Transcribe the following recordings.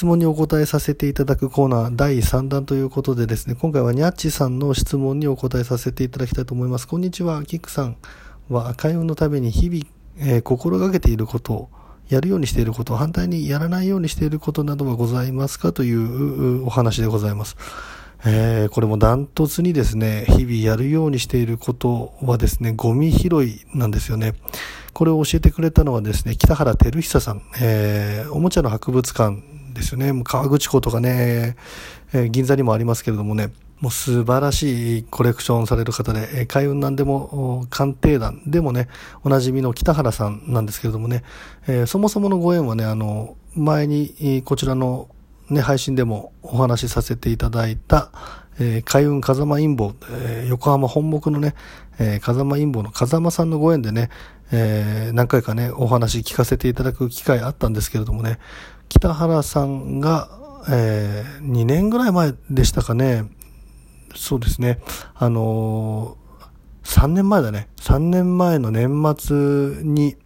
質問にお答えさせていただくコーナー第3弾ということでですね、今回はニャッチさんの質問にお答えさせていただきたいと思います。こんにちは、キックさんは開運のために日々、えー、心がけていることを、やるようにしていること、反対にやらないようにしていることなどはございますかというお話でございます。えー、これもダントツにですね、日々やるようにしていることはですね、ゴミ拾いなんですよね。これを教えてくれたのはですね、北原照久さん、えー、おもちゃの博物館ですよね。川口湖とかね、えー、銀座にもありますけれどもね、もう素晴らしいコレクションされる方で、えー、海運なんでも、鑑定団でもね、おなじみの北原さんなんですけれどもね、えー、そもそものご縁はね、あの、前にこちらのね、配信でもお話しさせていただいた、えー、海運風間陰謀、えー、横浜本木のね、えー、風間陰謀の風間さんのご縁でね、えー、何回かね、お話聞かせていただく機会あったんですけれどもね、北原さんが、えー、2年ぐらい前でしたかね、そうですね、あのー、3年前だね、3年前の年末に、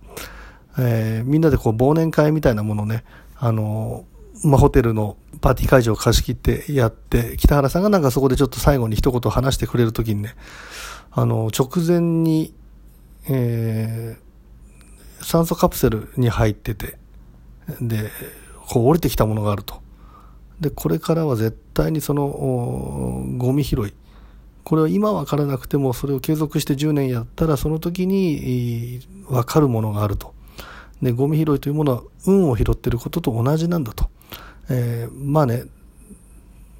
えー、みんなでこう忘年会みたいなものをね、あのーまあ、ホテルのパーティー会場を貸し切ってやって、北原さんがなんかそこでちょっと最後に一言話してくれるときにね、あの、直前に、えー、酸素カプセルに入ってて、で、こう降りてきたものがあると。で、これからは絶対にその、ゴミ拾い。これは今わからなくても、それを継続して10年やったら、その時に、わかるものがあると。で、ゴミ拾いというものは運を拾ってることと同じなんだと。えー、まあね、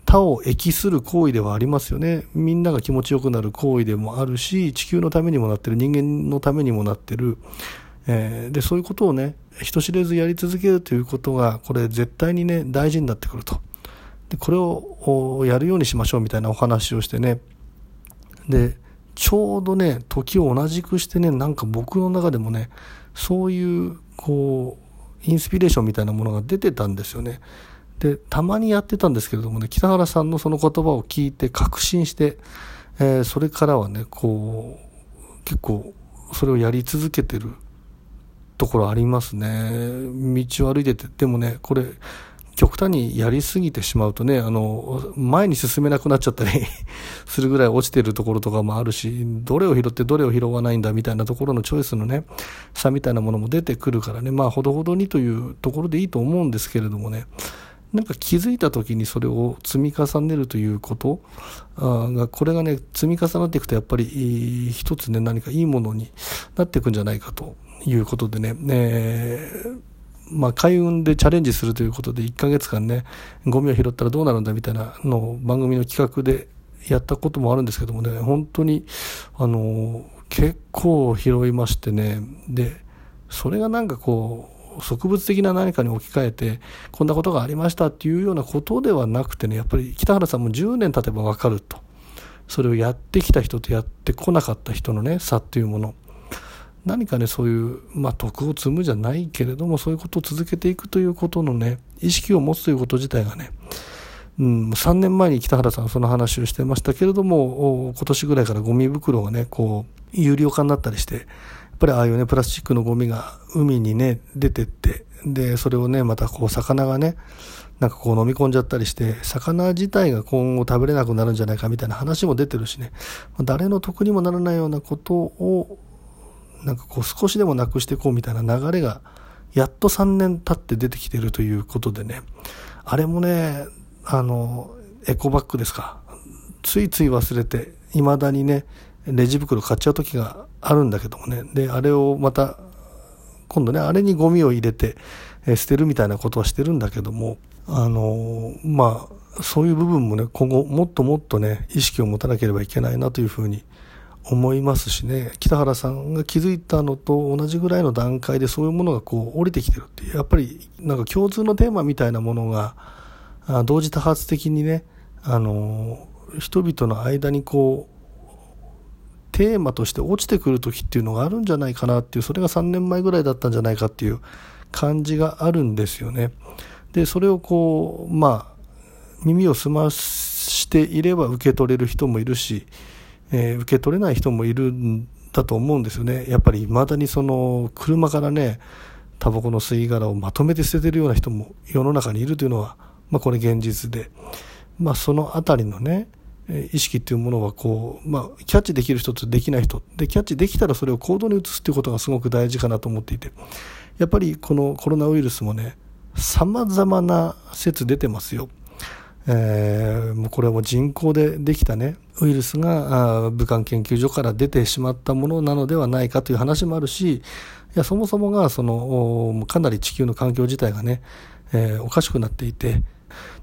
他を益する行為ではありますよね。みんなが気持ちよくなる行為でもあるし、地球のためにもなってる、人間のためにもなってる。えー、で、そういうことをね、人知れずやり続けるということが、これ絶対にね、大事になってくると。で、これをやるようにしましょうみたいなお話をしてね。で、ちょうどね、時を同じくしてね、なんか僕の中でもね、そういう、こう、インスピレーションみたいなものが出てたんですよね。で、たまにやってたんですけれどもね、北原さんのその言葉を聞いて確信して、えー、それからはね、こう、結構それをやり続けてるところありますね。道を歩いてて、でもね、これ、極端にやりすぎてしまうとね、あの、前に進めなくなっちゃったり するぐらい落ちてるところとかもあるし、どれを拾ってどれを拾わないんだみたいなところのチョイスのね、差みたいなものも出てくるからね、まあ、ほどほどにというところでいいと思うんですけれどもね、なんか気づいた時にそれを積み重ねるということが、これがね、積み重なっていくとやっぱり一つね、何かいいものになっていくんじゃないかということでね、えーまあ、開運でチャレンジするということで1ヶ月間ね、ゴミを拾ったらどうなるんだみたいなのを番組の企画でやったこともあるんですけどもね、本当に、あの、結構拾いましてね、で、それがなんかこう、植物的な何かに置き換えて、こんなことがありましたっていうようなことではなくてね、やっぱり北原さんも10年経てばわかると。それをやってきた人とやってこなかった人のね、差っていうもの。何かねそういう、まあ、徳を積むじゃないけれどもそういうことを続けていくということのね意識を持つということ自体がね、うん、3年前に北原さんその話をしてましたけれども今年ぐらいからゴミ袋がねこう有料化になったりしてやっぱりああいうねプラスチックのゴミが海にね出てってでそれをねまたこう魚がねなんかこう飲み込んじゃったりして、魚自体が今後食べれなくなるんじゃないかみたいな話も出てるしね、誰の得にもならないようなことをなんかこう少しでもなくしていこうみたいな流れがやっと3年経って出てきてるということでね。あれもねあのエコバッグですか。ついつい忘れて未だにねレジ袋買っちゃう時があるんだけどもね。であれをまた今度ねあれにゴミを入れて、え捨てるみたいなことはしてるんだけどもあのまあそういう部分もね今後もっともっとね意識を持たなければいけないなというふうに思いますしね北原さんが気づいたのと同じぐらいの段階でそういうものがこう降りてきてるってやっぱりなんか共通のテーマみたいなものが同時多発的にねあの人々の間にこうテーマとして落ちてくる時っていうのがあるんじゃないかなっていうそれが3年前ぐらいだったんじゃないかっていう感じがあるんですよね。でそれをこうまあ耳を澄ましていれば受け取れる人もいるしえー、受け取れない人もいるんだと思うんですよね。やっぱり未だにその車からね、タバコの吸い殻をまとめて捨ててるような人も世の中にいるというのは、まあ、これ現実で、まあ、そのあたりのね意識っていうものはこう、まあ、キャッチできる人とできない人でキャッチできたらそれを行動に移すっていうことがすごく大事かなと思っていてやっぱりこのコロナウイルスもねさまざまな説出てますよ。えー、もうこれはもう人工でできたねウイルスが武漢研究所から出てしまったものなのではないかという話もあるしいやそもそもがそのかなり地球の環境自体がね、えー、おかしくなっていて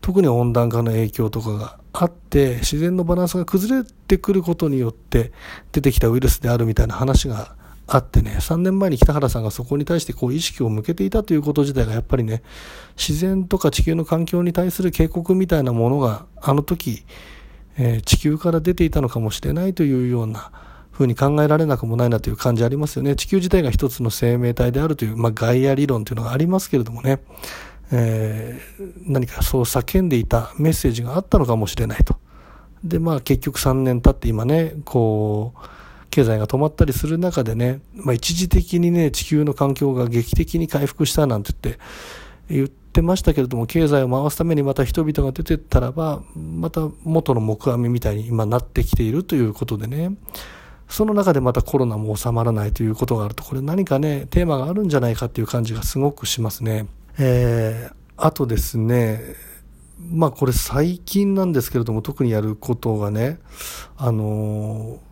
特に温暖化の影響とかがあって自然のバランスが崩れてくることによって出てきたウイルスであるみたいな話があってね3年前に北原さんがそこに対してこう意識を向けていたということ自体がやっぱりね自然とか地球の環境に対する警告みたいなものがあの時、えー、地球から出ていたのかもしれないというようなふうに考えられなくもないなという感じありますよね地球自体が一つの生命体であるという、まあ、ガイア理論というのがありますけれどもねえー、何かそう叫んでいたメッセージがあったのかもしれないと。で、まあ結局3年経って今ね、こう、経済が止まったりする中でね、まあ一時的にね、地球の環境が劇的に回復したなんて言って、言ってましたけれども、経済を回すためにまた人々が出てったらば、また元の木阿弥みたいに今なってきているということでね、その中でまたコロナも収まらないということがあると、これ何かね、テーマがあるんじゃないかっていう感じがすごくしますね。えー、あとですね、まあこれ最近なんですけれども、特にやることがね、あのー、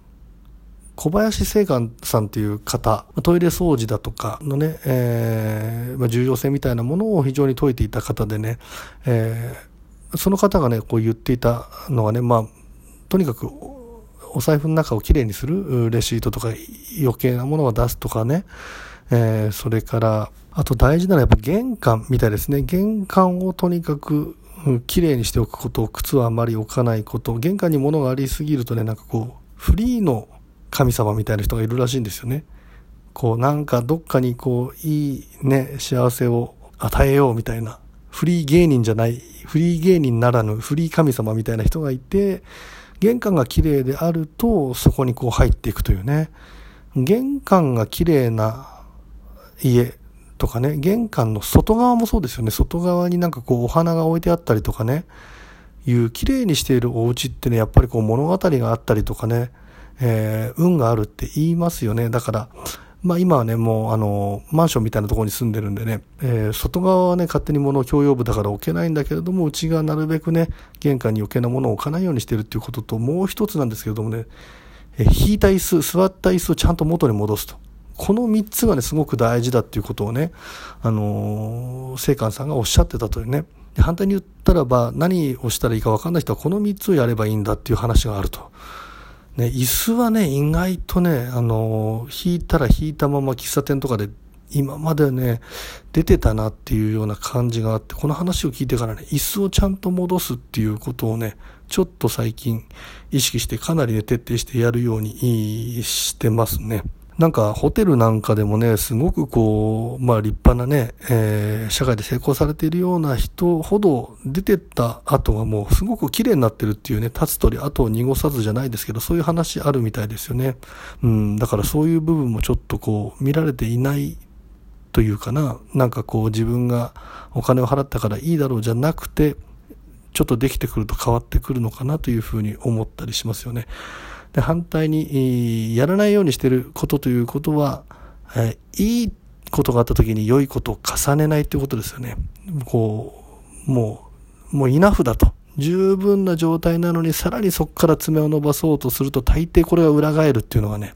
小林正観さんっていう方、トイレ掃除だとかのね、えー、ま、重要性みたいなものを非常に説いていた方でね、えー、その方がね、こう言っていたのがね、まあ、とにかくお財布の中をきれいにするレシートとか余計なものを出すとかね、えー、それから、あと大事なのはやっぱ玄関みたいですね。玄関をとにかく、綺麗にしておくこと、靴はあまり置かないこと、玄関に物がありすぎるとね、なんかこう、フリーの神様みたいな人がいるらしいんですよね。こう、なんかどっかにこう、いいね、幸せを与えようみたいな、フリー芸人じゃない、フリー芸人ならぬフリー神様みたいな人がいて、玄関が綺麗であると、そこにこう入っていくというね。玄関が綺麗な家とかね、玄関の外側もそうですよね。外側になんかこうお花が置いてあったりとかね、いう綺麗にしているお家ってね、やっぱりこう物語があったりとかね、えー、運があるって言いますよね。だから、まあ今はね、もうあの、マンションみたいなところに住んでるんでね、えー、外側はね、勝手に物を共用部だから置けないんだけれども、うちがなるべくね、玄関に余計なものを置かないようにしてるっていうことと、もう一つなんですけれどもね、えー、引いた椅子、座った椅子をちゃんと元に戻すと。この3つがね、すごく大事だっていうことをね、あのー、聖寛さんがおっしゃってたというね。反対に言ったらば、何をしたらいいか分かんない人はこの3つをやればいいんだっていう話があると。ね、椅子はね、意外とね、あの、引いたら引いたまま喫茶店とかで今までね、出てたなっていうような感じがあって、この話を聞いてからね、椅子をちゃんと戻すっていうことをね、ちょっと最近意識してかなりね、徹底してやるようにしてますね。なんかホテルなんかでもね、すごくこう、まあ立派なね、えー、社会で成功されているような人ほど出てった後がもうすごく綺麗になってるっていうね、立つ鳥後を濁さずじゃないですけど、そういう話あるみたいですよね。うん、だからそういう部分もちょっとこう見られていないというかな、なんかこう自分がお金を払ったからいいだろうじゃなくて、ちょっとできてくると変わってくるのかなというふうに思ったりしますよね。で反対にやらないようにしてることということは、えいいことがあった時に良いことを重ねないということですよね。こう、もう、もうイナフだと。十分な状態なのにさらにそこから爪を伸ばそうとすると大抵これが裏返るっていうのがね、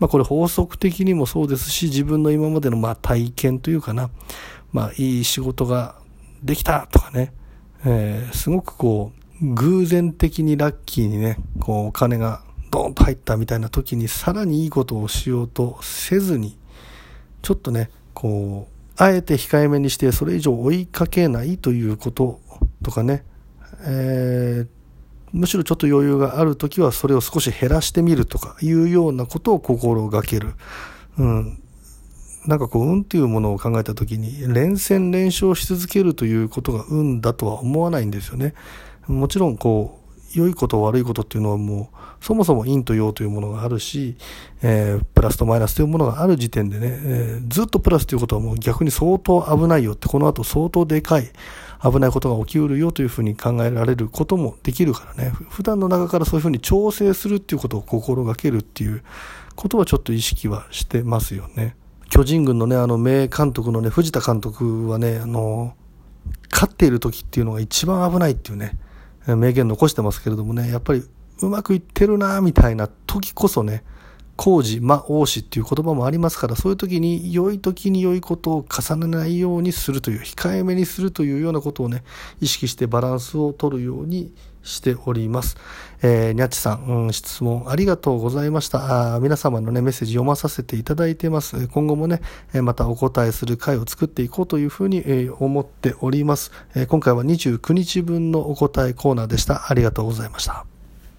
まあこれ法則的にもそうですし自分の今までのまあ体験というかな、まあいい仕事ができたとかね、えー、すごくこう偶然的にラッキーにね、こうお金がドーンと入ったみたいな時にさらにいいことをしようとせずにちょっとねこうあえて控えめにしてそれ以上追いかけないということとかね、えー、むしろちょっと余裕がある時はそれを少し減らしてみるとかいうようなことを心がける。うん。なんかこう、運っていうものを考えた時に、連戦連勝し続けるということが運だとは思わないんですよね。もちろんこう、良いこと悪いことっていうのはもうそもそも陰と陽というものがあるし、えー、プラスとマイナスというものがある時点でね、えー、ずっとプラスということはもう逆に相当危ないよってこの後相当でかい危ないことが起きうるよというふうに考えられることもできるからね普段の中からそういうふうに調整するっていうことを心がけるっていうことはちょっと意識はしてますよね。巨人軍のね、あの名監督のね、藤田監督はね、あの、勝っている時っていうのが一番危ないっていうね、名言残してますけれどもね、やっぱりうまくいってるなみたいな時こそね、工事、魔王子っていう言葉もありますから、そういう時に良い時に良いことを重ねないようにするという、控えめにするというようなことをね、意識してバランスを取るようにしております。えー、にゃっちさん、うん、質問ありがとうございました。あ皆様のね、メッセージ読まさせていただいてます。今後もね、またお答えする回を作っていこうというふうに、え思っております。え今回は29日分のお答えコーナーでした。ありがとうございました。